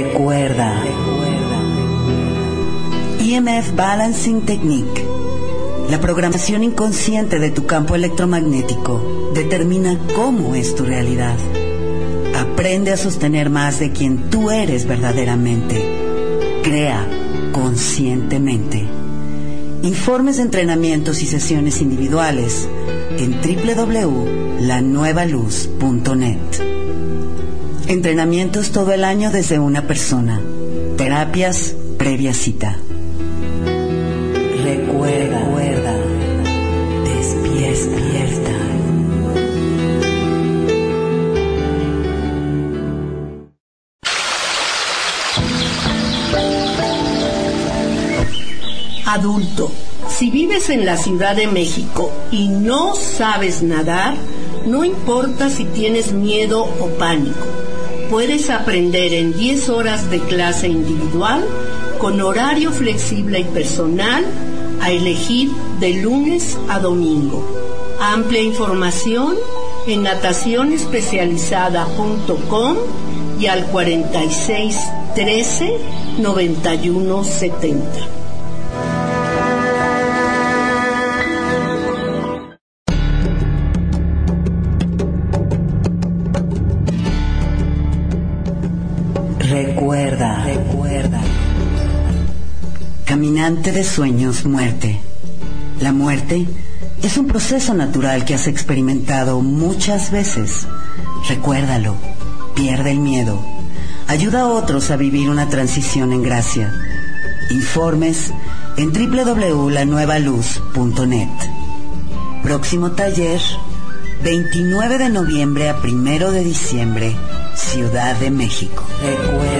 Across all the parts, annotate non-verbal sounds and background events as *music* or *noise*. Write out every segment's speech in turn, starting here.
Recuerda. EMF Balancing Technique. La programación inconsciente de tu campo electromagnético determina cómo es tu realidad. Aprende a sostener más de quien tú eres verdaderamente. Crea conscientemente. Informes de entrenamientos y sesiones individuales en www.lanuevaluz.net. Entrenamientos todo el año desde una persona. Terapias previa cita. Recuerda, recuerda, despierta. Adulto, si vives en la Ciudad de México y no sabes nadar, no importa si tienes miedo o pánico. Puedes aprender en 10 horas de clase individual con horario flexible y personal a elegir de lunes a domingo. Amplia información en natacionespecializada.com y al 46 13 De sueños, muerte. La muerte es un proceso natural que has experimentado muchas veces. Recuérdalo, pierde el miedo. Ayuda a otros a vivir una transición en gracia. Informes en www.lanuevaluz.net. Próximo taller, 29 de noviembre a 1 de diciembre, Ciudad de México. Recuerda.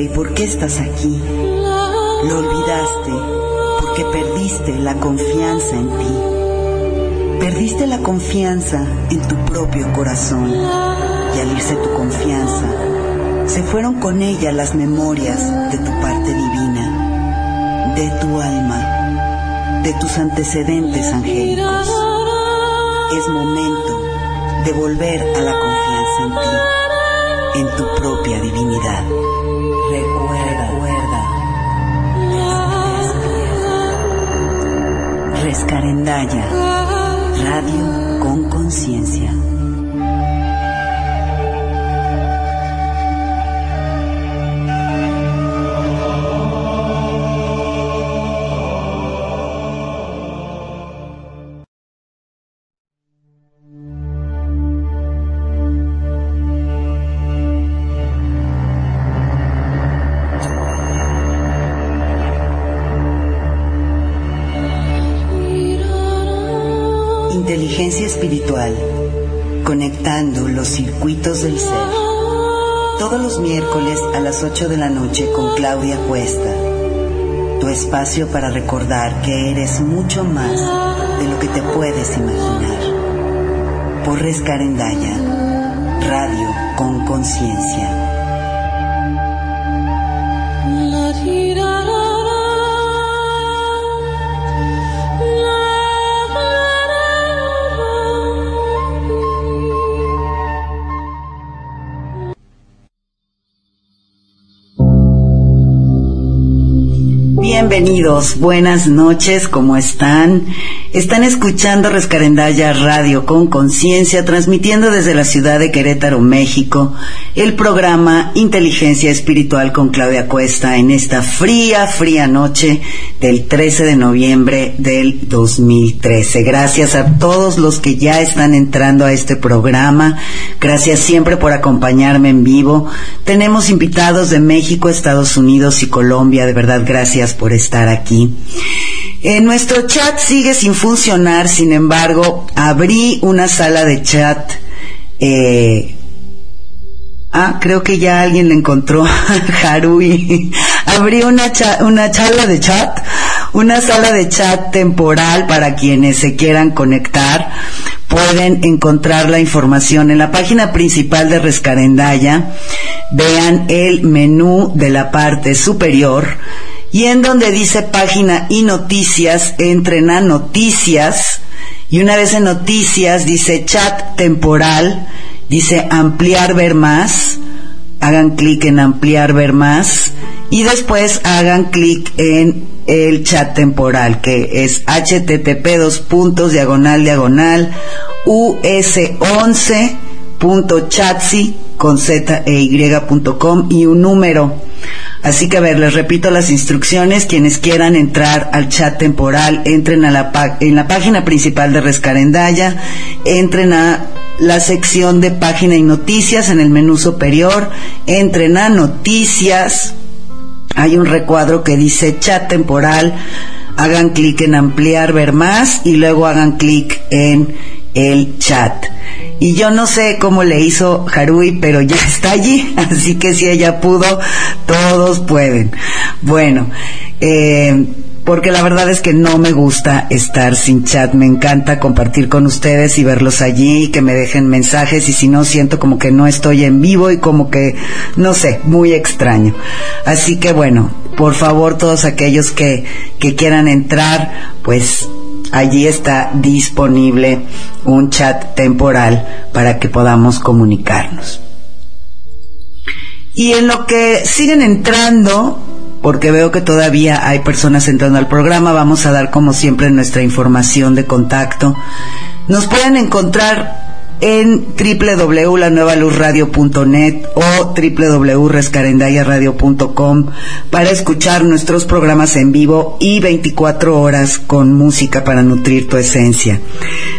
Y por qué estás aquí. Lo olvidaste porque perdiste la confianza en ti. Perdiste la confianza en tu propio corazón y al irse tu confianza, se fueron con ella las memorias de tu parte divina, de tu alma, de tus antecedentes angélicos. Es momento de volver a la confianza en ti, en tu propia divinidad. Recuerda, recuerda. Rescarendaya, radio con conciencia. Espacio para recordar que eres mucho más de lo que te puedes imaginar. Por Rescarendaya, radio con conciencia. Bienvenidos, buenas noches, ¿cómo están? Están escuchando Rescarendaya Radio con Conciencia, transmitiendo desde la ciudad de Querétaro, México, el programa Inteligencia Espiritual con Claudia Cuesta en esta fría, fría noche del 13 de noviembre del 2013. Gracias a todos los que ya están entrando a este programa. Gracias siempre por acompañarme en vivo. Tenemos invitados de México, Estados Unidos y Colombia. De verdad, gracias por estar aquí. En nuestro chat sigue sin funcionar, sin embargo, abrí una sala de chat. Eh, ah, creo que ya alguien le encontró, *laughs* Harui. *laughs* abrí una, una charla de chat, una sala de chat temporal para quienes se quieran conectar. Pueden encontrar la información en la página principal de Rescarendaya. Vean el menú de la parte superior y en donde dice página y noticias, entren a noticias y una vez en noticias dice chat temporal, dice ampliar ver más, hagan clic en ampliar ver más y después hagan clic en el chat temporal que es http dos puntos diagonal diagonal us11.chatsi con z e y un número Así que a ver, les repito las instrucciones. Quienes quieran entrar al chat temporal, entren en la página principal de Rescarendaya, entren a la sección de página y noticias en el menú superior, entren a noticias. Hay un recuadro que dice chat temporal. Hagan clic en ampliar, ver más y luego hagan clic en el chat. Y yo no sé cómo le hizo Harui, pero ya *laughs* está allí, así que si ella pudo, todos pueden. Bueno, eh, porque la verdad es que no me gusta estar sin chat, me encanta compartir con ustedes y verlos allí y que me dejen mensajes y si no siento como que no estoy en vivo y como que, no sé, muy extraño. Así que bueno, por favor todos aquellos que, que quieran entrar, pues allí está disponible un chat temporal para que podamos comunicarnos. Y en lo que siguen entrando, porque veo que todavía hay personas entrando al programa, vamos a dar como siempre nuestra información de contacto. Nos pueden encontrar en www.lanuevaluzradio.net o www.rescarendayaradio.com para escuchar nuestros programas en vivo y 24 horas con música para nutrir tu esencia.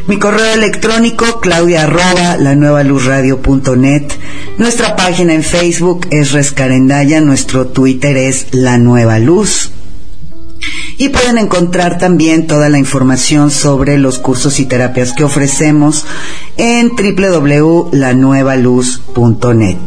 Mi correo electrónico claudia arroba Nuestra página en Facebook es Rescarendaya, nuestro Twitter es La Nueva Luz y pueden encontrar también toda la información sobre los cursos y terapias que ofrecemos en www.lanuevaluz.net.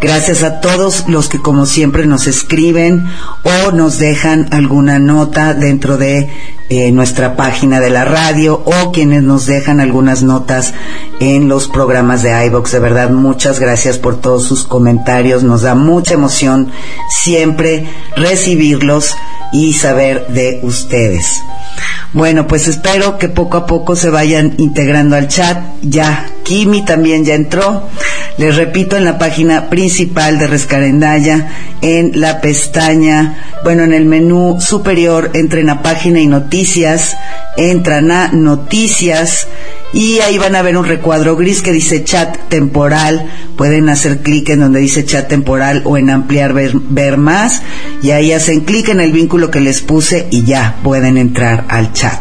Gracias a todos los que como siempre nos escriben o nos dejan alguna nota dentro de eh, nuestra página de la radio o quienes nos dejan algunas notas en los programas de iBox. De verdad, muchas gracias por todos sus comentarios. Nos da mucha emoción siempre recibirlos y saber de ustedes. Bueno, pues espero que poco a poco se vayan integrando al chat. Ya, Kimi también ya entró. Les repito, en la página principal de Rescarendaya, en la pestaña, bueno, en el menú superior, entren a página y noticias, entran a noticias y ahí van a ver un recuadro gris que dice chat temporal. Pueden hacer clic en donde dice chat temporal o en ampliar ver, ver más y ahí hacen clic en el vínculo que les puse y ya pueden entrar al chat.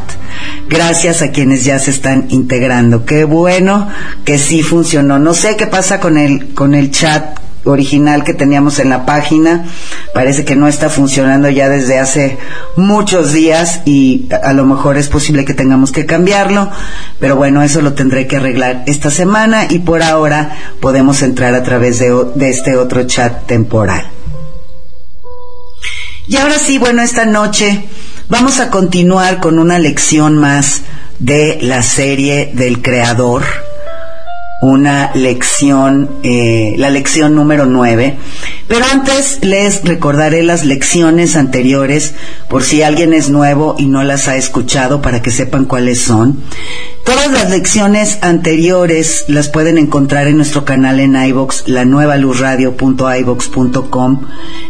Gracias a quienes ya se están integrando. Qué bueno que sí funcionó. No sé qué pasa con el con el chat original que teníamos en la página. Parece que no está funcionando ya desde hace muchos días y a lo mejor es posible que tengamos que cambiarlo, pero bueno, eso lo tendré que arreglar esta semana y por ahora podemos entrar a través de, este otro chat temporal. Y ahora sí, bueno, esta noche vamos a continuar con una lección más de la serie del creador una lección, eh, la lección número 9. Pero antes les recordaré las lecciones anteriores por si alguien es nuevo y no las ha escuchado para que sepan cuáles son. Todas las lecciones anteriores las pueden encontrar en nuestro canal en iVox, la nueva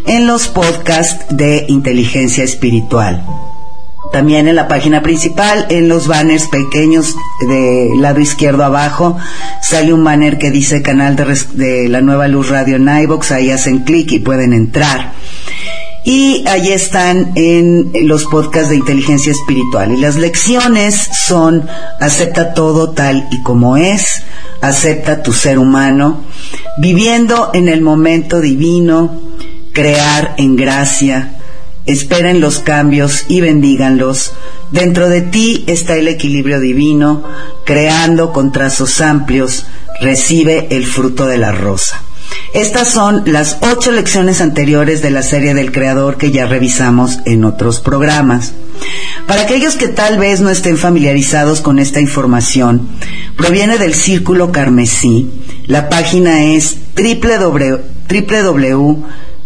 en los podcasts de inteligencia espiritual. También en la página principal, en los banners pequeños del lado izquierdo abajo, sale un banner que dice canal de, la nueva luz radio en Ahí hacen clic y pueden entrar. Y allí están en los podcasts de inteligencia espiritual. Y las lecciones son acepta todo tal y como es, acepta tu ser humano, viviendo en el momento divino, crear en gracia, esperen los cambios y bendíganlos. Dentro de ti está el equilibrio divino, creando con trazos amplios, recibe el fruto de la rosa. Estas son las ocho lecciones anteriores de la serie del Creador que ya revisamos en otros programas. Para aquellos que tal vez no estén familiarizados con esta información, proviene del Círculo Carmesí. La página es www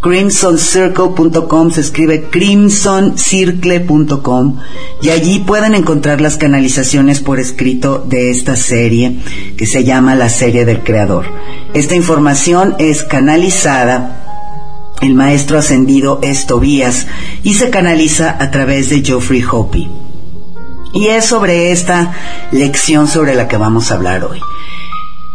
crimsoncircle.com, se escribe crimsoncircle.com y allí pueden encontrar las canalizaciones por escrito de esta serie que se llama la serie del creador. Esta información es canalizada el maestro ascendido es Tobías y se canaliza a través de Geoffrey Hopi. Y es sobre esta lección sobre la que vamos a hablar hoy.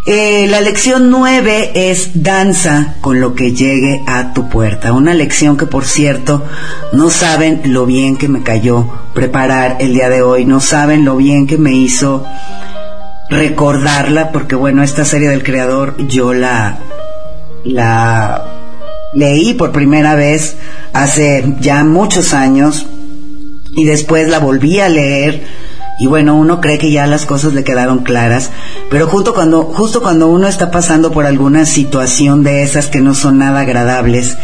Eh, la lección nueve es danza con lo que llegue a tu puerta. Una lección que, por cierto, no saben lo bien que me cayó preparar el día de hoy, no saben lo bien que me hizo recordarla, porque bueno, esta serie del creador yo la, la leí por primera vez hace ya muchos años y después la volví a leer y bueno, uno cree que ya las cosas le quedaron claras, pero justo cuando, justo cuando uno está pasando por alguna situación de esas que no son nada agradables,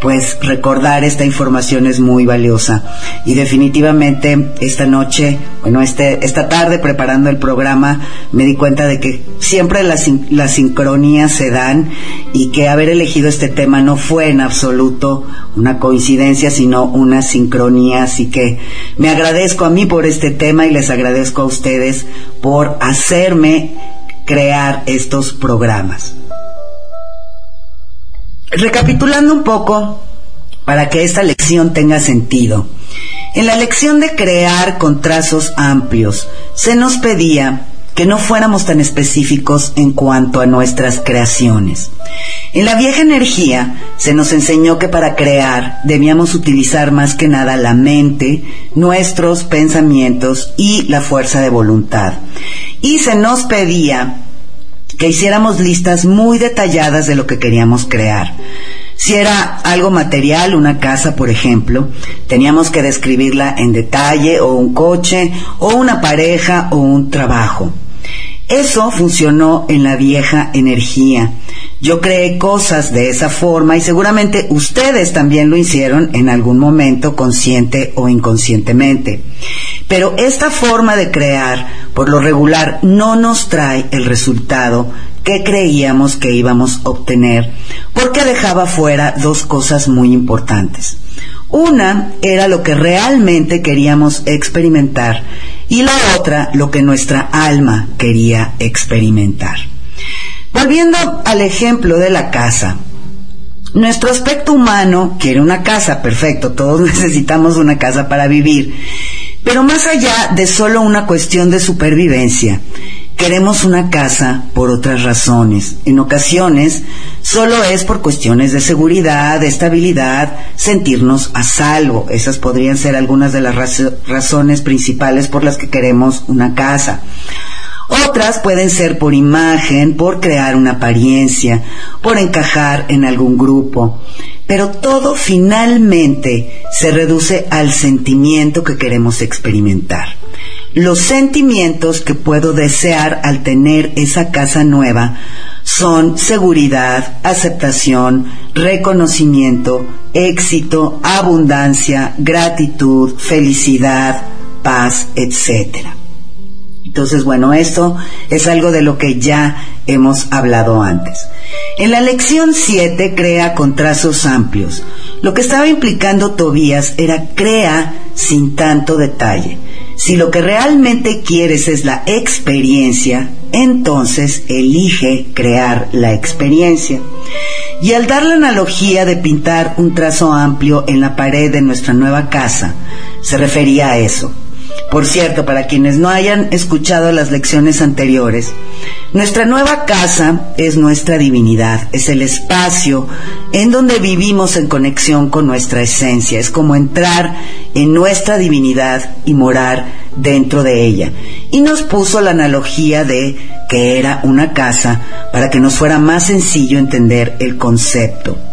pues recordar esta información es muy valiosa. Y definitivamente esta noche, bueno, este, esta tarde preparando el programa, me di cuenta de que siempre las, las sincronías se dan y que haber elegido este tema no fue en absoluto una coincidencia, sino una sincronía. Así que me agradezco a mí por este tema y les agradezco a ustedes por hacerme crear estos programas. Recapitulando un poco, para que esta lección tenga sentido. En la lección de crear con trazos amplios, se nos pedía que no fuéramos tan específicos en cuanto a nuestras creaciones. En la vieja energía se nos enseñó que para crear debíamos utilizar más que nada la mente, nuestros pensamientos y la fuerza de voluntad. Y se nos pedía que hiciéramos listas muy detalladas de lo que queríamos crear. Si era algo material, una casa, por ejemplo, teníamos que describirla en detalle, o un coche, o una pareja, o un trabajo. Eso funcionó en la vieja energía. Yo creé cosas de esa forma y seguramente ustedes también lo hicieron en algún momento, consciente o inconscientemente. Pero esta forma de crear, por lo regular, no nos trae el resultado que creíamos que íbamos a obtener, porque dejaba fuera dos cosas muy importantes. Una era lo que realmente queríamos experimentar y la otra lo que nuestra alma quería experimentar. Volviendo al ejemplo de la casa, nuestro aspecto humano quiere una casa, perfecto, todos *laughs* necesitamos una casa para vivir, pero más allá de solo una cuestión de supervivencia, queremos una casa por otras razones. En ocasiones solo es por cuestiones de seguridad, de estabilidad, sentirnos a salvo. Esas podrían ser algunas de las razones principales por las que queremos una casa. Otras pueden ser por imagen, por crear una apariencia, por encajar en algún grupo. Pero todo finalmente se reduce al sentimiento que queremos experimentar los sentimientos que puedo desear al tener esa casa nueva son seguridad, aceptación, reconocimiento, éxito, abundancia, gratitud, felicidad, paz, etc. Entonces, bueno, esto es algo de lo que ya hemos hablado antes. En la lección 7 crea con trazos amplios. Lo que estaba implicando Tobías era crea sin tanto detalle. Si lo que realmente quieres es la experiencia, entonces elige crear la experiencia. Y al dar la analogía de pintar un trazo amplio en la pared de nuestra nueva casa, se refería a eso. Por cierto, para quienes no hayan escuchado las lecciones anteriores, nuestra nueva casa es nuestra divinidad, es el espacio en donde vivimos en conexión con nuestra esencia, es como entrar en nuestra divinidad y morar dentro de ella. Y nos puso la analogía de que era una casa para que nos fuera más sencillo entender el concepto.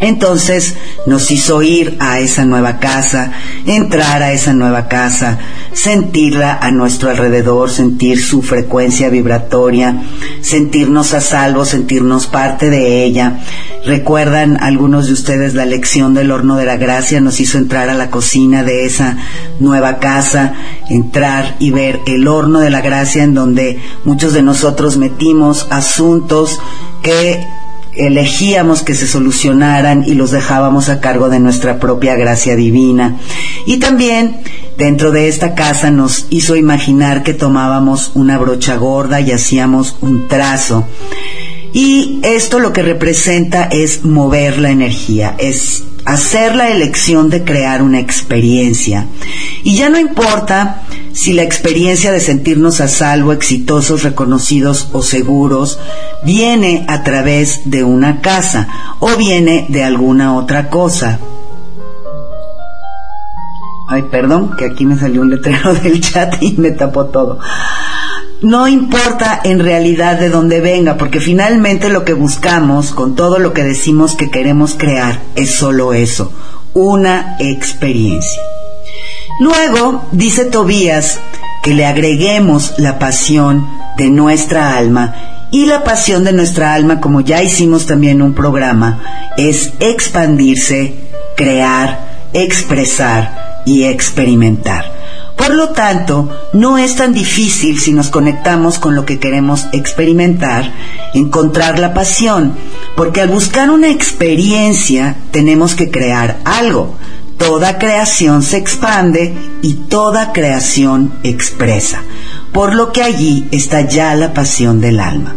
Entonces nos hizo ir a esa nueva casa, entrar a esa nueva casa, sentirla a nuestro alrededor, sentir su frecuencia vibratoria, sentirnos a salvo, sentirnos parte de ella. Recuerdan algunos de ustedes la lección del horno de la gracia, nos hizo entrar a la cocina de esa nueva casa, entrar y ver el horno de la gracia en donde muchos de nosotros metimos asuntos que elegíamos que se solucionaran y los dejábamos a cargo de nuestra propia gracia divina. Y también dentro de esta casa nos hizo imaginar que tomábamos una brocha gorda y hacíamos un trazo. Y esto lo que representa es mover la energía, es hacer la elección de crear una experiencia. Y ya no importa si la experiencia de sentirnos a salvo, exitosos, reconocidos o seguros viene a través de una casa o viene de alguna otra cosa. Ay, perdón, que aquí me salió un letrero *laughs* del chat y me tapó todo no importa en realidad de dónde venga, porque finalmente lo que buscamos con todo lo que decimos que queremos crear es solo eso, una experiencia. Luego, dice Tobías, que le agreguemos la pasión de nuestra alma y la pasión de nuestra alma, como ya hicimos también un programa, es expandirse, crear, expresar y experimentar. Por lo tanto, no es tan difícil si nos conectamos con lo que queremos experimentar, encontrar la pasión, porque al buscar una experiencia tenemos que crear algo. Toda creación se expande y toda creación expresa, por lo que allí está ya la pasión del alma.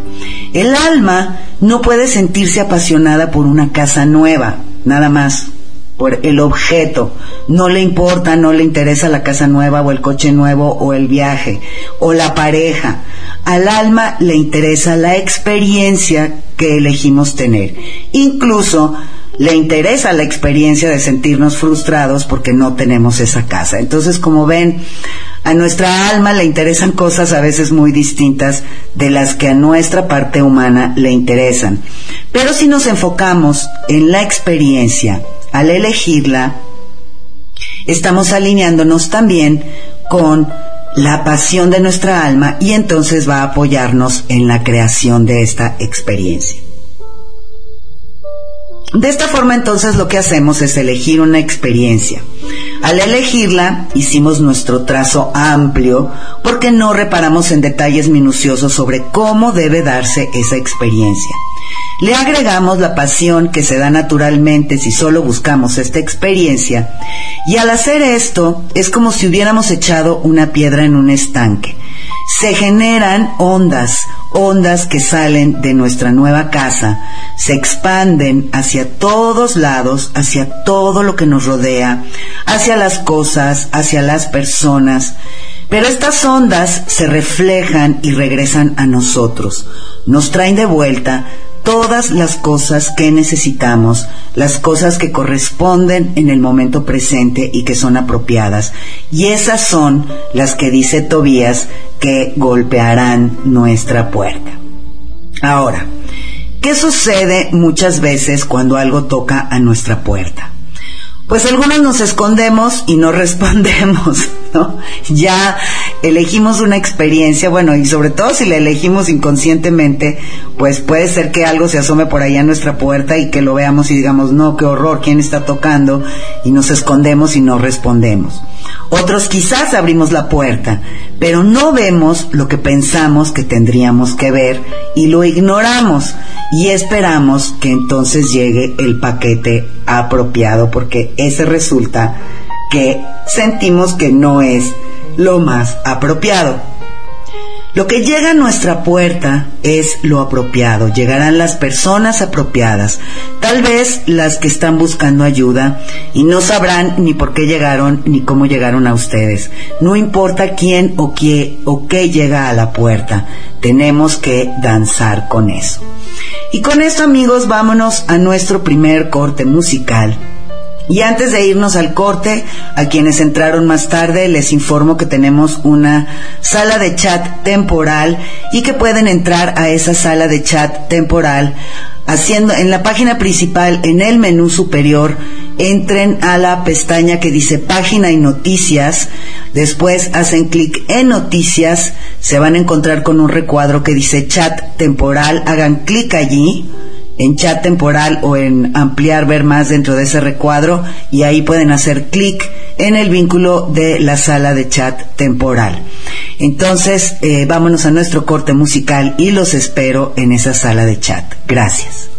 El alma no puede sentirse apasionada por una casa nueva, nada más por el objeto. No le importa, no le interesa la casa nueva o el coche nuevo o el viaje o la pareja. Al alma le interesa la experiencia que elegimos tener. Incluso le interesa la experiencia de sentirnos frustrados porque no tenemos esa casa. Entonces, como ven, a nuestra alma le interesan cosas a veces muy distintas de las que a nuestra parte humana le interesan. Pero si nos enfocamos en la experiencia, al elegirla, estamos alineándonos también con la pasión de nuestra alma y entonces va a apoyarnos en la creación de esta experiencia. De esta forma entonces lo que hacemos es elegir una experiencia. Al elegirla hicimos nuestro trazo amplio porque no reparamos en detalles minuciosos sobre cómo debe darse esa experiencia. Le agregamos la pasión que se da naturalmente si solo buscamos esta experiencia y al hacer esto es como si hubiéramos echado una piedra en un estanque. Se generan ondas, ondas que salen de nuestra nueva casa, se expanden hacia todos lados, hacia todo lo que nos rodea, hacia las cosas, hacia las personas. Pero estas ondas se reflejan y regresan a nosotros, nos traen de vuelta todas las cosas que necesitamos, las cosas que corresponden en el momento presente y que son apropiadas. Y esas son las que dice Tobías que golpearán nuestra puerta. Ahora, ¿qué sucede muchas veces cuando algo toca a nuestra puerta? Pues algunos nos escondemos y no *laughs* respondemos, *laughs* Ya elegimos una experiencia, bueno, y sobre todo si la elegimos inconscientemente, pues puede ser que algo se asome por ahí a nuestra puerta y que lo veamos y digamos, no, qué horror, ¿quién está tocando? Y nos escondemos y no respondemos. Otros quizás abrimos la puerta, pero no vemos lo que pensamos que tendríamos que ver y lo ignoramos y esperamos que entonces llegue el paquete apropiado porque ese resulta que sentimos que no es lo más apropiado. Lo que llega a nuestra puerta es lo apropiado, llegarán las personas apropiadas, tal vez las que están buscando ayuda y no sabrán ni por qué llegaron ni cómo llegaron a ustedes. No importa quién o qué o qué llega a la puerta, tenemos que danzar con eso. Y con esto amigos vámonos a nuestro primer corte musical y antes de irnos al corte, a quienes entraron más tarde, les informo que tenemos una sala de chat temporal y que pueden entrar a esa sala de chat temporal haciendo en la página principal, en el menú superior, entren a la pestaña que dice página y noticias, después hacen clic en noticias, se van a encontrar con un recuadro que dice chat temporal, hagan clic allí en chat temporal o en ampliar, ver más dentro de ese recuadro y ahí pueden hacer clic en el vínculo de la sala de chat temporal. Entonces, eh, vámonos a nuestro corte musical y los espero en esa sala de chat. Gracias.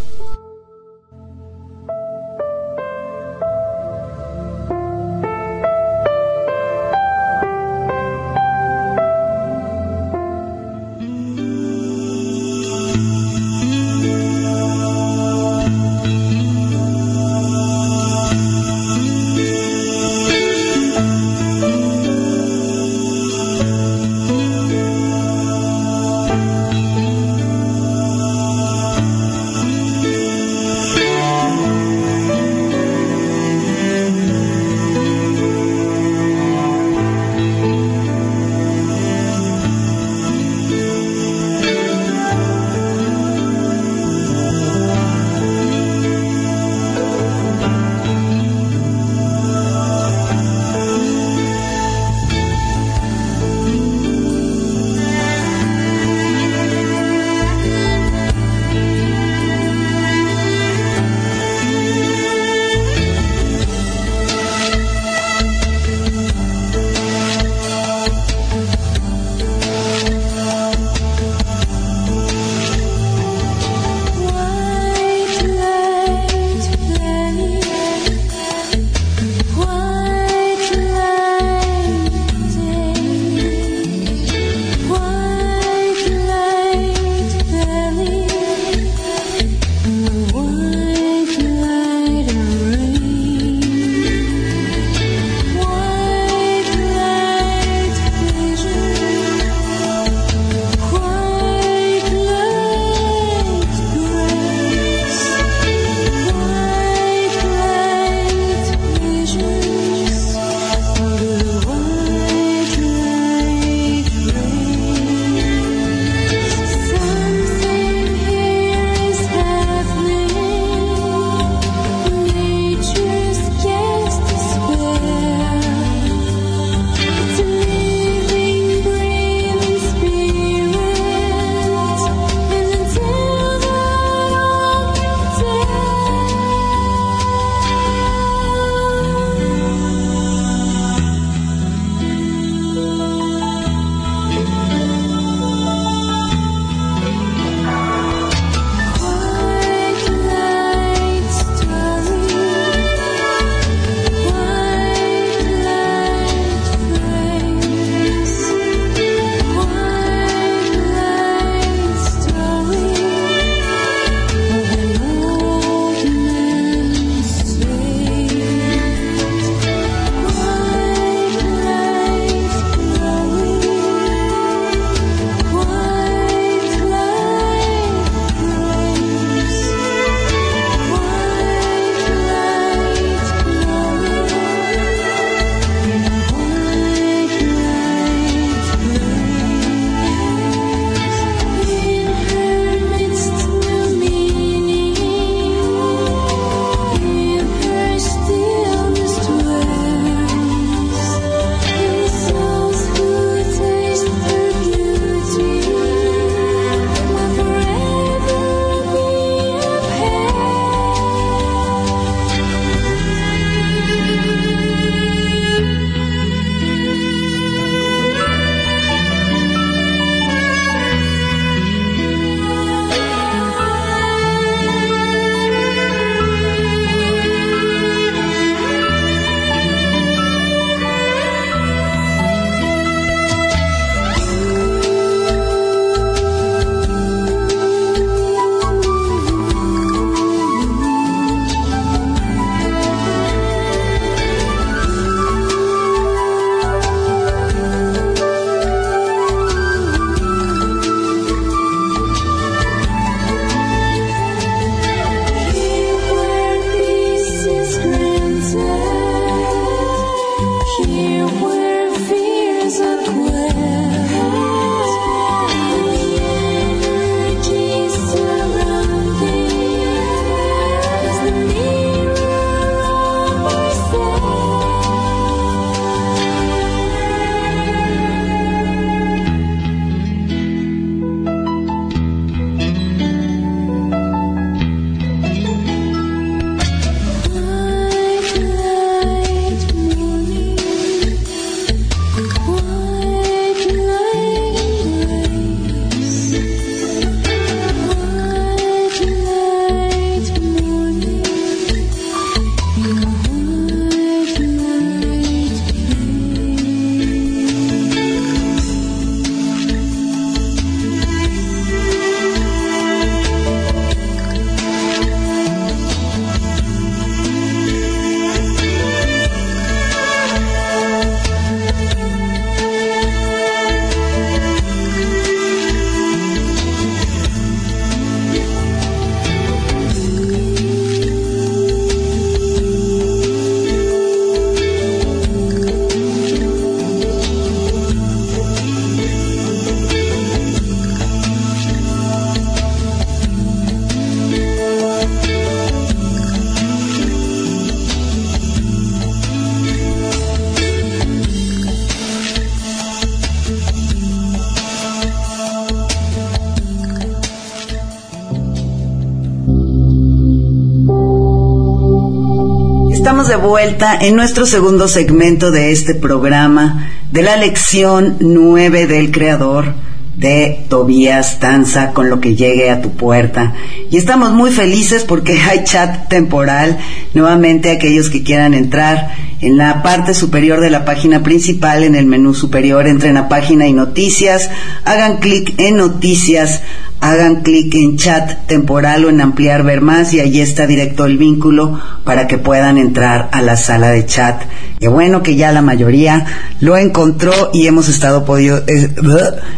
De vuelta en nuestro segundo segmento de este programa de la lección 9 del Creador de Tobías Danza con lo que llegue a tu puerta. Y estamos muy felices porque *laughs* hay chat temporal. Nuevamente aquellos que quieran entrar en la parte superior de la página principal, en el menú superior, entren a página y noticias, hagan clic en noticias, hagan clic en chat temporal o en ampliar ver más y allí está directo el vínculo para que puedan entrar a la sala de chat. Qué bueno que ya la mayoría lo encontró y hemos estado podido, eh,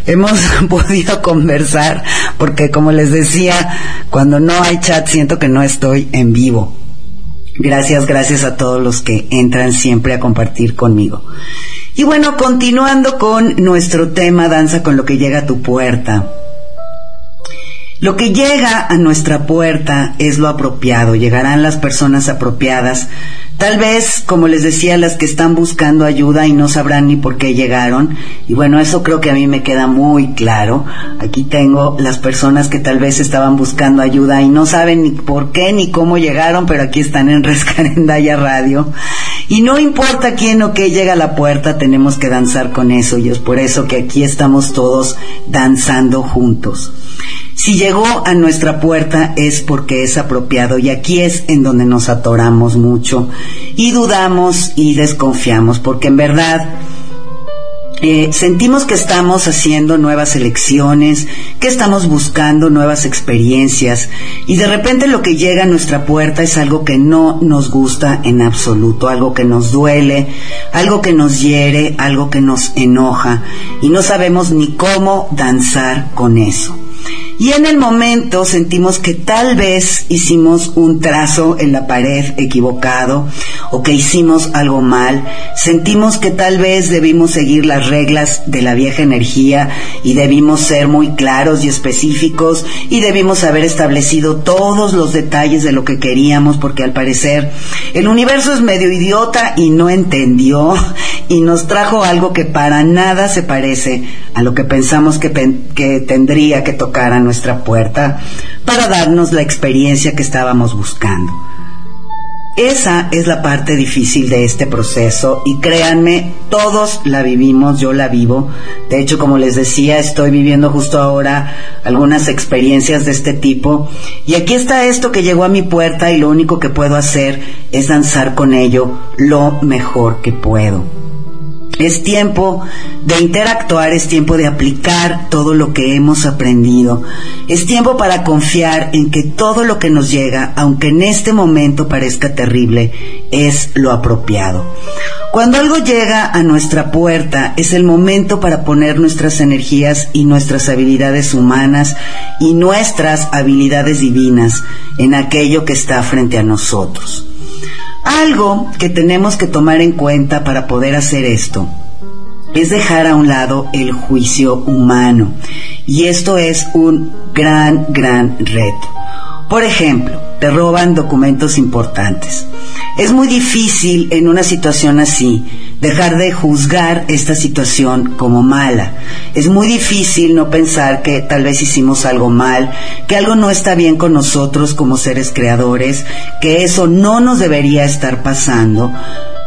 hemos *laughs* podido conversar porque como les decía, cuando no hay chat siento que no estoy en vivo. Gracias, gracias a todos los que entran siempre a compartir conmigo. Y bueno, continuando con nuestro tema Danza con lo que llega a tu puerta. Lo que llega a nuestra puerta es lo apropiado, llegarán las personas apropiadas, tal vez, como les decía, las que están buscando ayuda y no sabrán ni por qué llegaron. Y bueno, eso creo que a mí me queda muy claro. Aquí tengo las personas que tal vez estaban buscando ayuda y no saben ni por qué ni cómo llegaron, pero aquí están en *laughs* Rescarendaya Radio. Y no importa quién o qué llega a la puerta, tenemos que danzar con eso y es por eso que aquí estamos todos danzando juntos. Si llegó a nuestra puerta es porque es apropiado y aquí es en donde nos atoramos mucho y dudamos y desconfiamos porque en verdad eh, sentimos que estamos haciendo nuevas elecciones, que estamos buscando nuevas experiencias y de repente lo que llega a nuestra puerta es algo que no nos gusta en absoluto, algo que nos duele, algo que nos hiere, algo que nos enoja y no sabemos ni cómo danzar con eso. Y en el momento sentimos que tal vez hicimos un trazo en la pared equivocado o que hicimos algo mal. Sentimos que tal vez debimos seguir las reglas de la vieja energía y debimos ser muy claros y específicos y debimos haber establecido todos los detalles de lo que queríamos porque al parecer el universo es medio idiota y no entendió *laughs* y nos trajo algo que para nada se parece a lo que pensamos que, que tendría que tocar a nuestra puerta para darnos la experiencia que estábamos buscando. Esa es la parte difícil de este proceso y créanme, todos la vivimos, yo la vivo. De hecho, como les decía, estoy viviendo justo ahora algunas experiencias de este tipo. Y aquí está esto que llegó a mi puerta y lo único que puedo hacer es danzar con ello lo mejor que puedo. Es tiempo de interactuar, es tiempo de aplicar todo lo que hemos aprendido. Es tiempo para confiar en que todo lo que nos llega, aunque en este momento parezca terrible, es lo apropiado. Cuando algo llega a nuestra puerta, es el momento para poner nuestras energías y nuestras habilidades humanas y nuestras habilidades divinas en aquello que está frente a nosotros. Algo que tenemos que tomar en cuenta para poder hacer esto es dejar a un lado el juicio humano. Y esto es un gran, gran reto. Por ejemplo, te roban documentos importantes. Es muy difícil en una situación así dejar de juzgar esta situación como mala. Es muy difícil no pensar que tal vez hicimos algo mal, que algo no está bien con nosotros como seres creadores, que eso no nos debería estar pasando.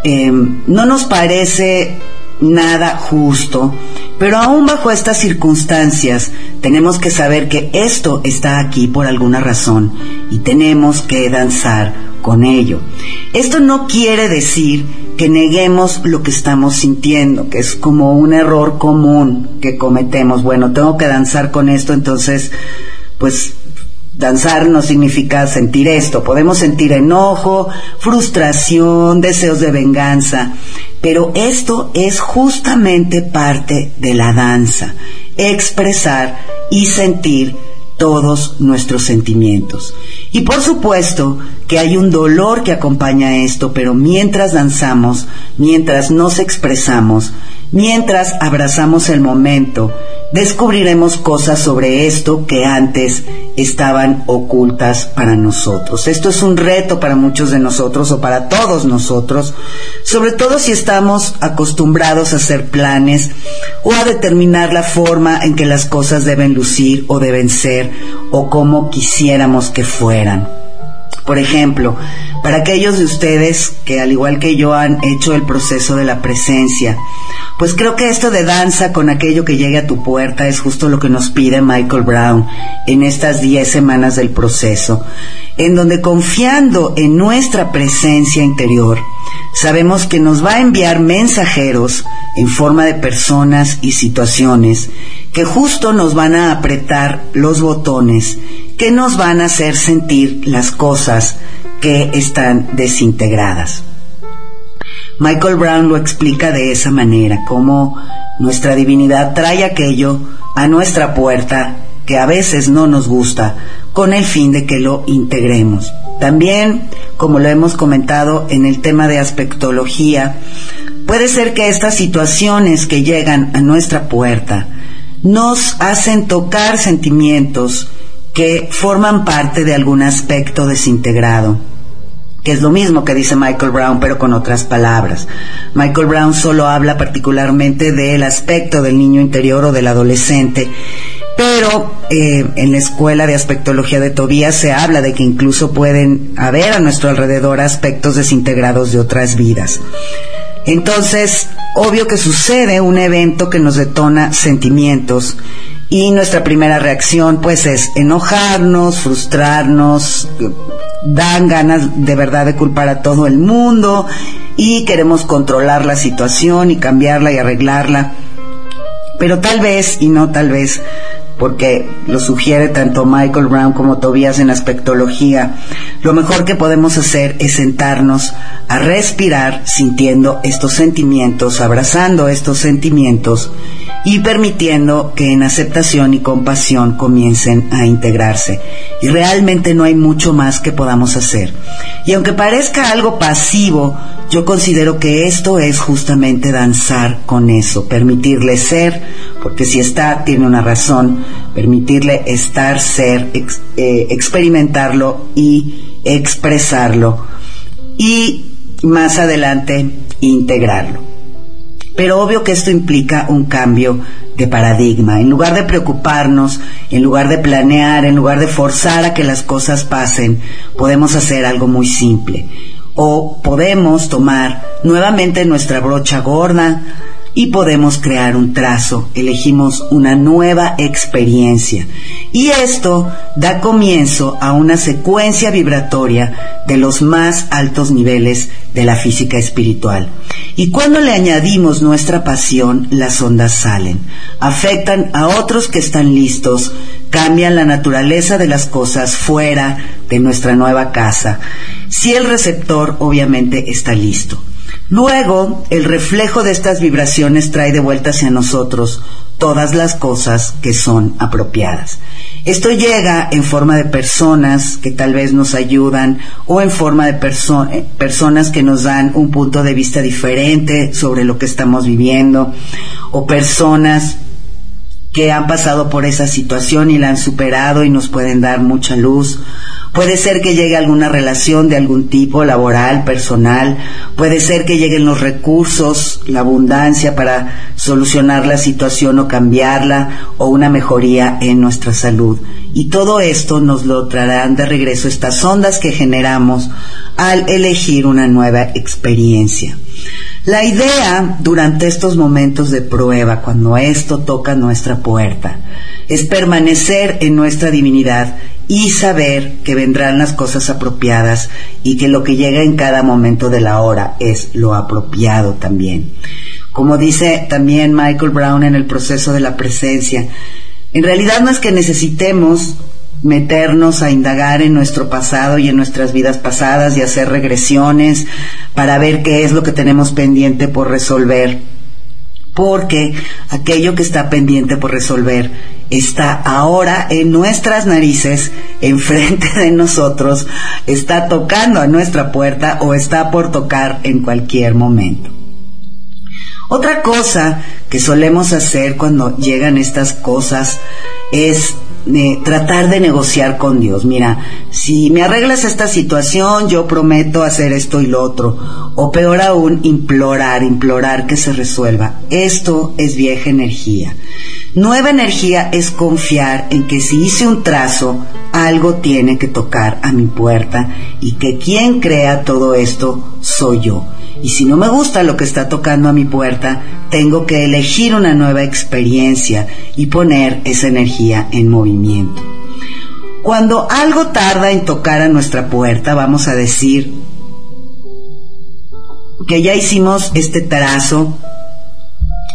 Em, no nos parece nada justo, pero aún bajo estas circunstancias tenemos que saber que esto está aquí por alguna razón y tenemos que danzar con ello. Esto no quiere decir que neguemos lo que estamos sintiendo, que es como un error común que cometemos. Bueno, tengo que danzar con esto, entonces, pues Danzar no significa sentir esto. Podemos sentir enojo, frustración, deseos de venganza, pero esto es justamente parte de la danza, expresar y sentir todos nuestros sentimientos. Y por supuesto que hay un dolor que acompaña esto, pero mientras danzamos, mientras nos expresamos, mientras abrazamos el momento, descubriremos cosas sobre esto que antes estaban ocultas para nosotros. Esto es un reto para muchos de nosotros o para todos nosotros, sobre todo si estamos acostumbrados a hacer planes o a determinar la forma en que las cosas deben lucir o deben ser o como quisiéramos que fueran. Por ejemplo, para aquellos de ustedes que al igual que yo han hecho el proceso de la presencia, pues creo que esto de danza con aquello que llegue a tu puerta es justo lo que nos pide Michael Brown en estas 10 semanas del proceso, en donde confiando en nuestra presencia interior, sabemos que nos va a enviar mensajeros en forma de personas y situaciones que justo nos van a apretar los botones que nos van a hacer sentir las cosas que están desintegradas. Michael Brown lo explica de esa manera, como nuestra divinidad trae aquello a nuestra puerta que a veces no nos gusta, con el fin de que lo integremos. También, como lo hemos comentado en el tema de aspectología, puede ser que estas situaciones que llegan a nuestra puerta nos hacen tocar sentimientos que forman parte de algún aspecto desintegrado, que es lo mismo que dice Michael Brown, pero con otras palabras. Michael Brown solo habla particularmente del aspecto del niño interior o del adolescente, pero eh, en la escuela de aspectología de Tobías se habla de que incluso pueden haber a nuestro alrededor aspectos desintegrados de otras vidas. Entonces, obvio que sucede un evento que nos detona sentimientos y nuestra primera reacción pues es enojarnos, frustrarnos, dan ganas de verdad de culpar a todo el mundo y queremos controlar la situación y cambiarla y arreglarla. Pero tal vez, y no tal vez, porque lo sugiere tanto Michael Brown como Tobias en aspectología, lo mejor que podemos hacer es sentarnos a respirar sintiendo estos sentimientos, abrazando estos sentimientos y permitiendo que en aceptación y compasión comiencen a integrarse. Y realmente no hay mucho más que podamos hacer. Y aunque parezca algo pasivo, yo considero que esto es justamente danzar con eso, permitirle ser, porque si está, tiene una razón, permitirle estar, ser, eh, experimentarlo y expresarlo. Y más adelante, integrarlo. Pero obvio que esto implica un cambio de paradigma. En lugar de preocuparnos, en lugar de planear, en lugar de forzar a que las cosas pasen, podemos hacer algo muy simple o podemos tomar nuevamente nuestra brocha gorda y podemos crear un trazo, elegimos una nueva experiencia. Y esto da comienzo a una secuencia vibratoria de los más altos niveles de la física espiritual. Y cuando le añadimos nuestra pasión, las ondas salen, afectan a otros que están listos, cambian la naturaleza de las cosas fuera de nuestra nueva casa, si el receptor obviamente está listo. Luego, el reflejo de estas vibraciones trae de vuelta hacia nosotros todas las cosas que son apropiadas. Esto llega en forma de personas que tal vez nos ayudan o en forma de eh, personas que nos dan un punto de vista diferente sobre lo que estamos viviendo o personas que han pasado por esa situación y la han superado y nos pueden dar mucha luz. Puede ser que llegue alguna relación de algún tipo, laboral, personal. Puede ser que lleguen los recursos, la abundancia para solucionar la situación o cambiarla o una mejoría en nuestra salud. Y todo esto nos lo traerán de regreso estas ondas que generamos al elegir una nueva experiencia. La idea durante estos momentos de prueba, cuando esto toca nuestra puerta, es permanecer en nuestra divinidad y saber que vendrán las cosas apropiadas y que lo que llega en cada momento de la hora es lo apropiado también. Como dice también Michael Brown en el proceso de la presencia, en realidad no es que necesitemos meternos a indagar en nuestro pasado y en nuestras vidas pasadas y hacer regresiones para ver qué es lo que tenemos pendiente por resolver. Porque aquello que está pendiente por resolver está ahora en nuestras narices, enfrente de nosotros, está tocando a nuestra puerta o está por tocar en cualquier momento. Otra cosa que solemos hacer cuando llegan estas cosas es tratar de negociar con Dios. Mira, si me arreglas esta situación, yo prometo hacer esto y lo otro. O peor aún, implorar, implorar que se resuelva. Esto es vieja energía. Nueva energía es confiar en que si hice un trazo, algo tiene que tocar a mi puerta y que quien crea todo esto soy yo. Y si no me gusta lo que está tocando a mi puerta, tengo que elegir una nueva experiencia y poner esa energía en movimiento. Cuando algo tarda en tocar a nuestra puerta, vamos a decir que ya hicimos este trazo,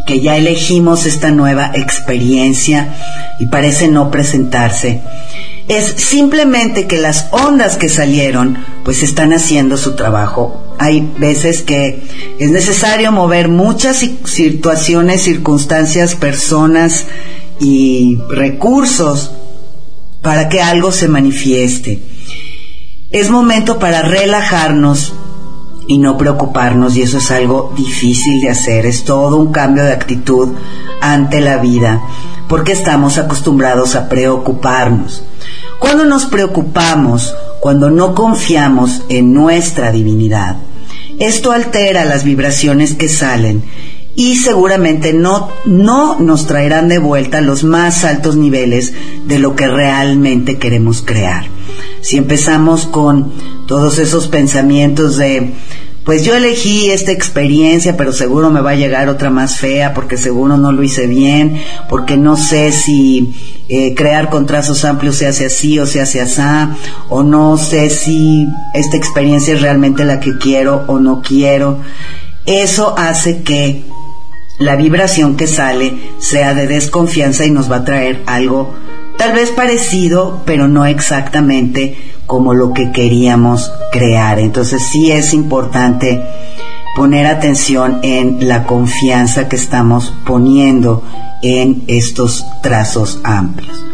que ya elegimos esta nueva experiencia y parece no presentarse es simplemente que las ondas que salieron pues están haciendo su trabajo. Hay veces que es necesario mover muchas situaciones, circunstancias, personas y recursos para que algo se manifieste. Es momento para relajarnos y no preocuparnos y eso es algo difícil de hacer, es todo un cambio de actitud ante la vida porque estamos acostumbrados a preocuparnos. Cuando nos preocupamos, cuando no confiamos en nuestra divinidad, esto altera las vibraciones que salen y seguramente no, no nos traerán de vuelta los más altos niveles de lo que realmente queremos crear. Si empezamos con todos esos pensamientos de pues yo elegí esta experiencia, pero seguro me va a llegar otra más fea porque seguro no lo hice bien, porque no sé si eh, crear con trazos amplios se hace así o se hace así, o no sé si esta experiencia es realmente la que quiero o no quiero. Eso hace que la vibración que sale sea de desconfianza y nos va a traer algo tal vez parecido, pero no exactamente como lo que queríamos crear. Entonces sí es importante poner atención en la confianza que estamos poniendo en estos trazos amplios.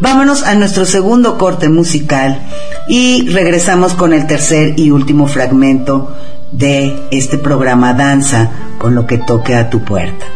Vámonos a nuestro segundo corte musical y regresamos con el tercer y último fragmento de este programa Danza con lo que toque a tu puerta.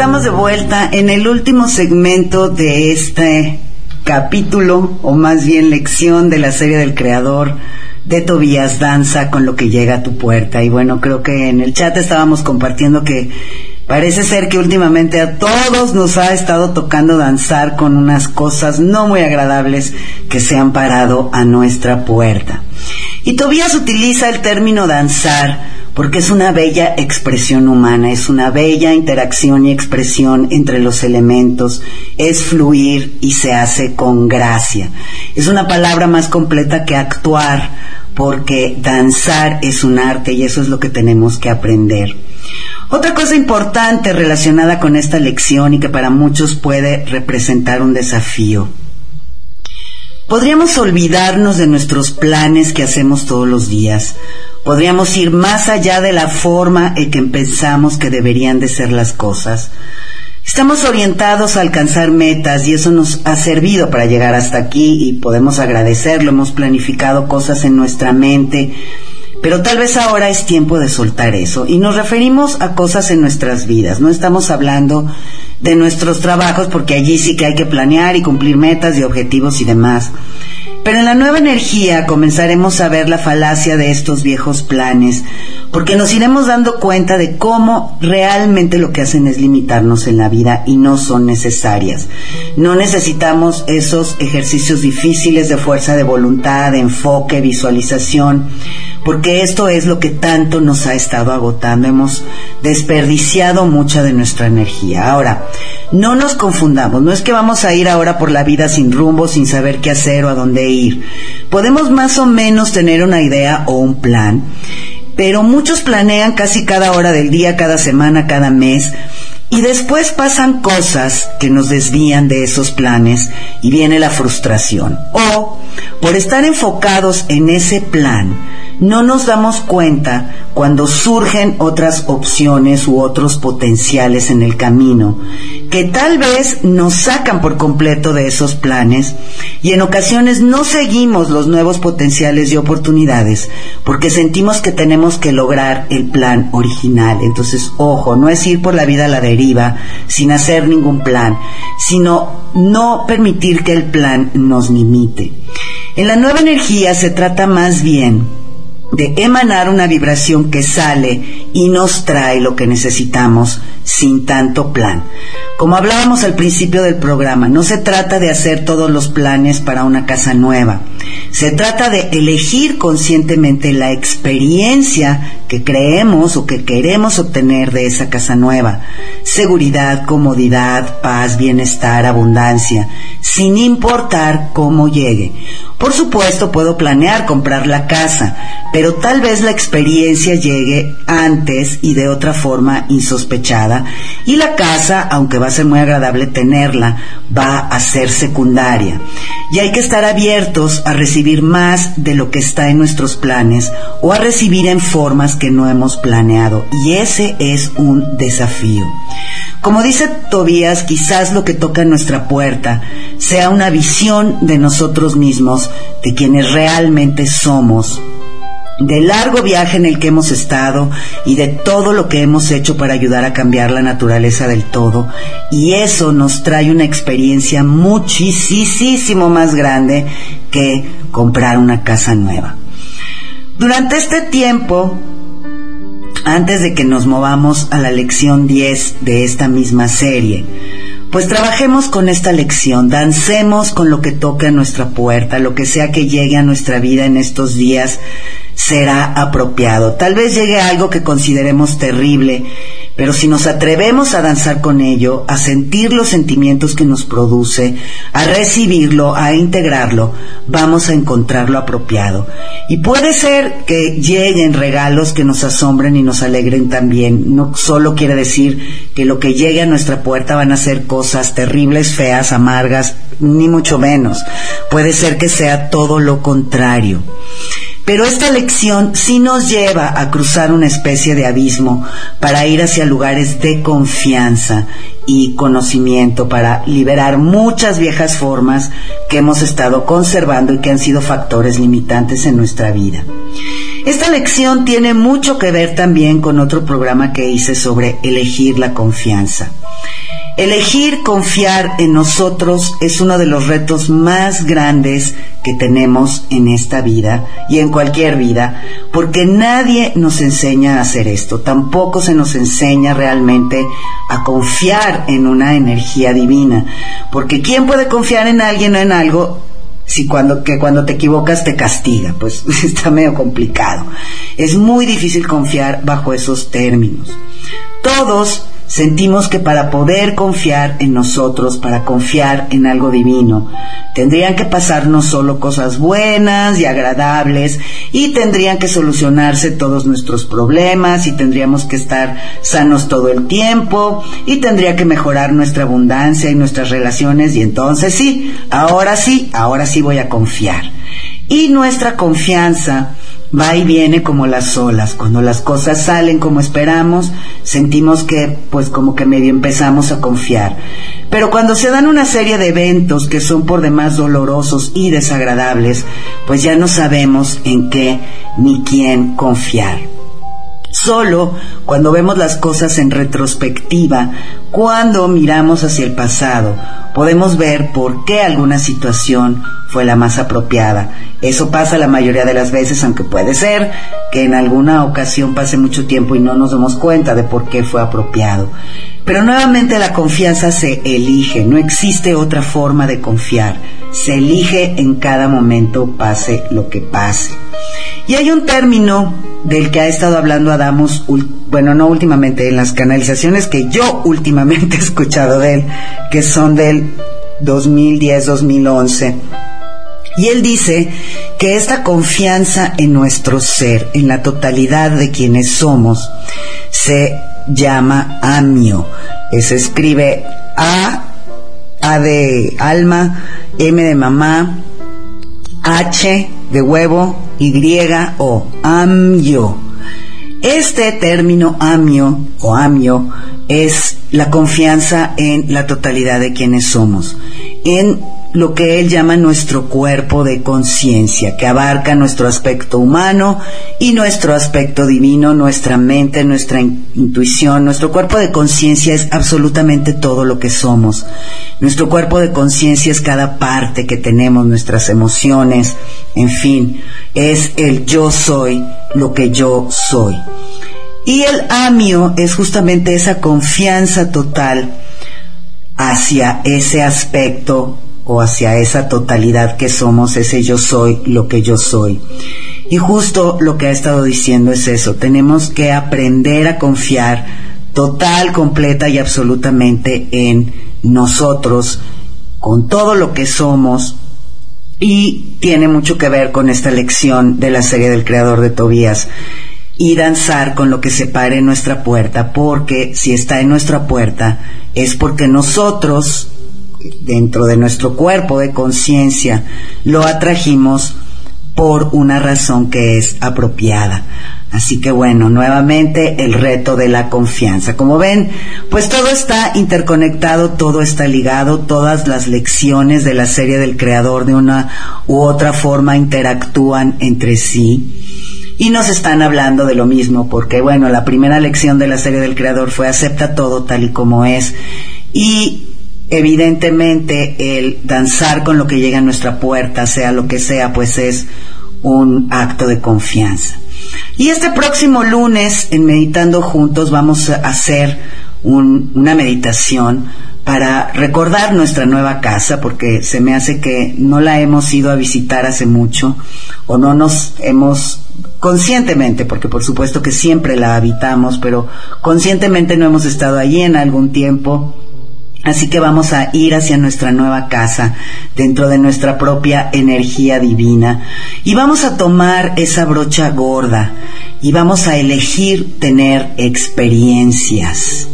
De vuelta en el último segmento de este capítulo, o más bien lección de la serie del creador de Tobías Danza con lo que llega a tu puerta. Y bueno, creo que en el chat estábamos compartiendo que parece ser que últimamente a todos nos ha estado tocando danzar con unas cosas no muy agradables que se han parado a nuestra puerta. Y Tobías utiliza el término danzar porque es una bella expresión humana, es una bella interacción y expresión entre los elementos, es fluir y se hace con gracia. Es una palabra más completa que actuar, porque danzar es un arte y eso es lo que tenemos que aprender. Otra cosa importante relacionada con esta lección y que para muchos puede representar un desafío. Podríamos olvidarnos de nuestros planes que hacemos todos los días Podríamos ir más allá de la forma en que pensamos que deberían de ser las cosas. Estamos orientados a alcanzar metas y eso nos ha servido para llegar hasta aquí y podemos agradecerlo. Hemos planificado cosas en nuestra mente, pero tal vez ahora es tiempo de soltar eso. Y nos referimos a cosas en nuestras vidas. No estamos hablando de nuestros trabajos porque allí sí que hay que planear y cumplir metas y objetivos y demás. Pero en la nueva energía comenzaremos a ver la falacia de estos viejos planes, porque nos iremos dando cuenta de cómo realmente lo que hacen es limitarnos en la vida y no son necesarias. No necesitamos esos ejercicios difíciles de fuerza de voluntad, de enfoque, visualización, porque esto es lo que tanto nos ha estado agotando. Hemos desperdiciado mucha de nuestra energía. Ahora, no nos confundamos, no es que vamos a ir ahora por la vida sin rumbo, sin saber qué hacer o a dónde ir. Podemos más o menos tener una idea o un plan, pero muchos planean casi cada hora del día, cada semana, cada mes, y después pasan cosas que nos desvían de esos planes y viene la frustración. O, por estar enfocados en ese plan, no nos damos cuenta cuando surgen otras opciones u otros potenciales en el camino, que tal vez nos sacan por completo de esos planes y en ocasiones no seguimos los nuevos potenciales y oportunidades porque sentimos que tenemos que lograr el plan original. Entonces, ojo, no es ir por la vida a la deriva sin hacer ningún plan, sino no permitir que el plan nos limite. En la nueva energía se trata más bien de emanar una vibración que sale y nos trae lo que necesitamos sin tanto plan. Como hablábamos al principio del programa, no se trata de hacer todos los planes para una casa nueva. Se trata de elegir conscientemente la experiencia que creemos o que queremos obtener de esa casa nueva. Seguridad, comodidad, paz, bienestar, abundancia, sin importar cómo llegue. Por supuesto, puedo planear comprar la casa, pero tal vez la experiencia llegue antes y de otra forma insospechada y la casa, aunque va a ser muy agradable tenerla, va a ser secundaria. Y hay que estar abiertos a recibir más de lo que está en nuestros planes o a recibir en formas que no hemos planeado. Y ese es un desafío. Como dice Tobías, quizás lo que toca en nuestra puerta sea una visión de nosotros mismos, de quienes realmente somos, del largo viaje en el que hemos estado y de todo lo que hemos hecho para ayudar a cambiar la naturaleza del todo. Y eso nos trae una experiencia muchísimo más grande que comprar una casa nueva. Durante este tiempo antes de que nos movamos a la lección 10 de esta misma serie. Pues trabajemos con esta lección, dancemos con lo que toque a nuestra puerta, lo que sea que llegue a nuestra vida en estos días será apropiado. Tal vez llegue algo que consideremos terrible, pero si nos atrevemos a danzar con ello, a sentir los sentimientos que nos produce, a recibirlo, a integrarlo, vamos a encontrar lo apropiado. Y puede ser que lleguen regalos que nos asombren y nos alegren también. No solo quiere decir que lo que llegue a nuestra puerta van a ser cosas terribles, feas, amargas, ni mucho menos. Puede ser que sea todo lo contrario. Pero esta lección sí nos lleva a cruzar una especie de abismo para ir hacia lugares de confianza y conocimiento, para liberar muchas viejas formas que hemos estado conservando y que han sido factores limitantes en nuestra vida. Esta lección tiene mucho que ver también con otro programa que hice sobre elegir la confianza. Elegir confiar en nosotros es uno de los retos más grandes que tenemos en esta vida y en cualquier vida, porque nadie nos enseña a hacer esto, tampoco se nos enseña realmente a confiar en una energía divina, porque ¿quién puede confiar en alguien o en algo si cuando, que cuando te equivocas te castiga, pues *laughs* está medio complicado. Es muy difícil confiar bajo esos términos. Todos sentimos que para poder confiar en nosotros, para confiar en algo divino, tendrían que pasarnos solo cosas buenas y agradables y tendrían que solucionarse todos nuestros problemas y tendríamos que estar sanos todo el tiempo y tendría que mejorar nuestra abundancia y nuestras relaciones y entonces sí, ahora sí, ahora sí voy a confiar. Y nuestra confianza va y viene como las olas. Cuando las cosas salen como esperamos, sentimos que pues como que medio empezamos a confiar. Pero cuando se dan una serie de eventos que son por demás dolorosos y desagradables, pues ya no sabemos en qué ni quién confiar. Solo cuando vemos las cosas en retrospectiva, cuando miramos hacia el pasado, podemos ver por qué alguna situación fue la más apropiada. Eso pasa la mayoría de las veces, aunque puede ser que en alguna ocasión pase mucho tiempo y no nos demos cuenta de por qué fue apropiado. Pero nuevamente la confianza se elige, no existe otra forma de confiar. Se elige en cada momento, pase lo que pase. Y hay un término del que ha estado hablando Adamos, bueno, no últimamente, en las canalizaciones que yo últimamente *laughs* he escuchado de él, que son del 2010-2011. Y él dice que esta confianza en nuestro ser, en la totalidad de quienes somos, se llama amio. Se escribe A, A de alma, M de mamá, H de huevo, A-Y-O, amyo. Este término amio o amio es la confianza en la totalidad de quienes somos, en lo que él llama nuestro cuerpo de conciencia, que abarca nuestro aspecto humano y nuestro aspecto divino, nuestra mente, nuestra intuición. Nuestro cuerpo de conciencia es absolutamente todo lo que somos. Nuestro cuerpo de conciencia es cada parte que tenemos, nuestras emociones, en fin, es el yo soy lo que yo soy. Y el amio es justamente esa confianza total hacia ese aspecto o hacia esa totalidad que somos, ese yo soy lo que yo soy. Y justo lo que ha estado diciendo es eso, tenemos que aprender a confiar total, completa y absolutamente en nosotros, con todo lo que somos, y tiene mucho que ver con esta lección de la serie del creador de Tobías y danzar con lo que se pare en nuestra puerta, porque si está en nuestra puerta es porque nosotros, dentro de nuestro cuerpo de conciencia, lo atrajimos por una razón que es apropiada. Así que bueno, nuevamente el reto de la confianza. Como ven, pues todo está interconectado, todo está ligado, todas las lecciones de la serie del creador de una u otra forma interactúan entre sí y nos están hablando de lo mismo, porque bueno, la primera lección de la serie del creador fue acepta todo tal y como es y evidentemente el danzar con lo que llega a nuestra puerta, sea lo que sea, pues es un acto de confianza. Y este próximo lunes, en Meditando Juntos, vamos a hacer una meditación para recordar nuestra nueva casa, porque se me hace que no la hemos ido a visitar hace mucho o no nos hemos conscientemente, porque por supuesto que siempre la habitamos, pero conscientemente no hemos estado allí en algún tiempo. Así que vamos a ir hacia nuestra nueva casa, dentro de nuestra propia energía divina, y vamos a tomar esa brocha gorda y vamos a elegir tener experiencias,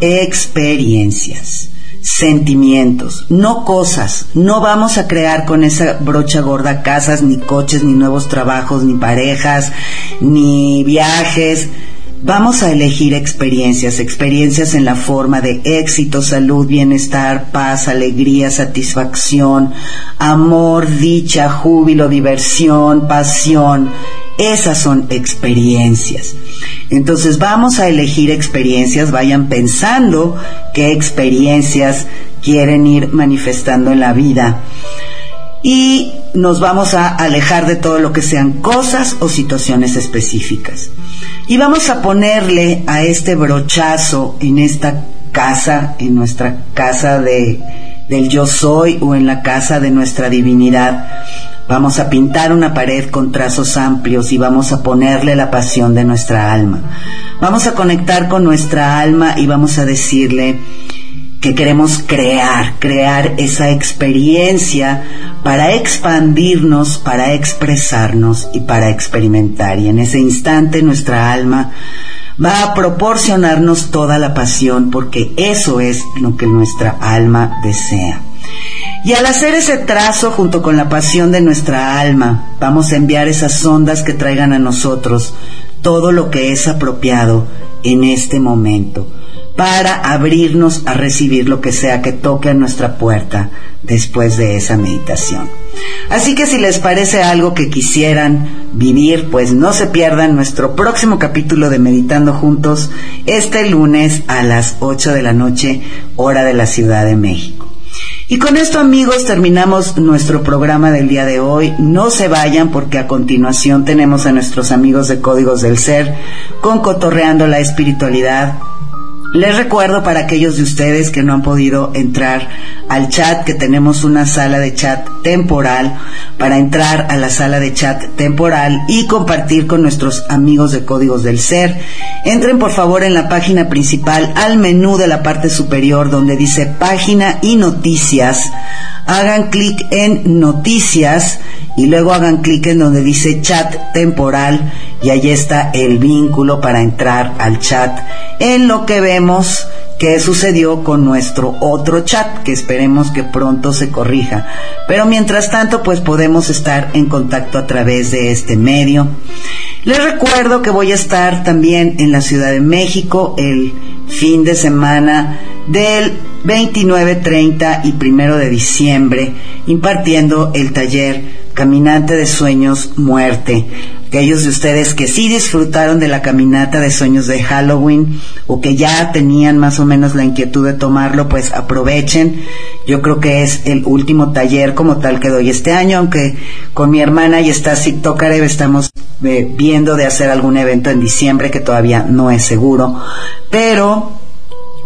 experiencias sentimientos, no cosas. No vamos a crear con esa brocha gorda casas, ni coches, ni nuevos trabajos, ni parejas, ni viajes. Vamos a elegir experiencias, experiencias en la forma de éxito, salud, bienestar, paz, alegría, satisfacción, amor, dicha, júbilo, diversión, pasión. Esas son experiencias. Entonces vamos a elegir experiencias, vayan pensando qué experiencias quieren ir manifestando en la vida. Y nos vamos a alejar de todo lo que sean cosas o situaciones específicas. Y vamos a ponerle a este brochazo en esta casa, en nuestra casa de, del yo soy o en la casa de nuestra divinidad, Vamos a pintar una pared con trazos amplios y vamos a ponerle la pasión de nuestra alma. Vamos a conectar con nuestra alma y vamos a decirle que queremos crear, crear esa experiencia para expandirnos, para expresarnos y para experimentar. Y en ese instante nuestra alma va a proporcionarnos toda la pasión porque eso es lo que nuestra alma desea. Y al hacer ese trazo junto con la pasión de nuestra alma, vamos a enviar esas ondas que traigan a nosotros todo lo que es apropiado en este momento para abrirnos a recibir lo que sea que toque a nuestra puerta después de esa meditación. Así que si les parece algo que quisieran vivir, pues no se pierdan nuestro próximo capítulo de Meditando Juntos este lunes a las 8 de la noche, hora de la Ciudad de México. Y con esto amigos terminamos nuestro programa del día de hoy. No se vayan porque a continuación tenemos a nuestros amigos de Códigos del Ser con Cotorreando la Espiritualidad les recuerdo para aquellos de ustedes que no han podido entrar al chat que tenemos una sala de chat temporal para entrar a la sala de chat temporal y compartir con nuestros amigos de Códigos del Ser. Entren por favor en la página principal al menú de la parte superior donde dice página y noticias. Hagan clic en noticias y luego hagan clic en donde dice chat temporal y ahí está el vínculo para entrar al chat en lo que vemos qué sucedió con nuestro otro chat, que esperemos que pronto se corrija. Pero mientras tanto, pues podemos estar en contacto a través de este medio. Les recuerdo que voy a estar también en la Ciudad de México el fin de semana del 29, 30 y primero de diciembre, impartiendo el taller Caminante de Sueños Muerte. Aquellos de ustedes que sí disfrutaron de la caminata de sueños de Halloween o que ya tenían más o menos la inquietud de tomarlo, pues aprovechen. Yo creo que es el último taller como tal que doy este año, aunque con mi hermana y Stasi Tokarev estamos eh, viendo de hacer algún evento en diciembre que todavía no es seguro. Pero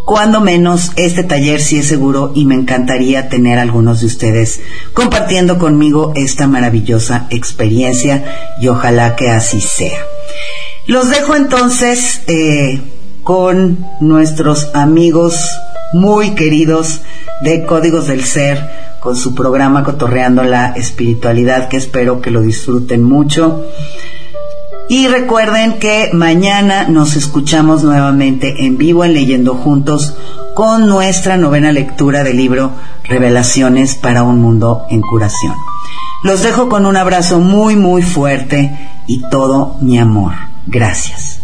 cuando menos este taller sí es seguro y me encantaría tener algunos de ustedes compartiendo conmigo esta maravillosa experiencia y ojalá que así sea. Los dejo entonces eh, con nuestros amigos muy queridos de Códigos del Ser con su programa Cotorreando la Espiritualidad que espero que lo disfruten mucho. Y recuerden que mañana nos escuchamos nuevamente en vivo en Leyendo Juntos con nuestra novena lectura del libro Revelaciones para un Mundo en Curación. Los dejo con un abrazo muy muy fuerte y todo mi amor. Gracias.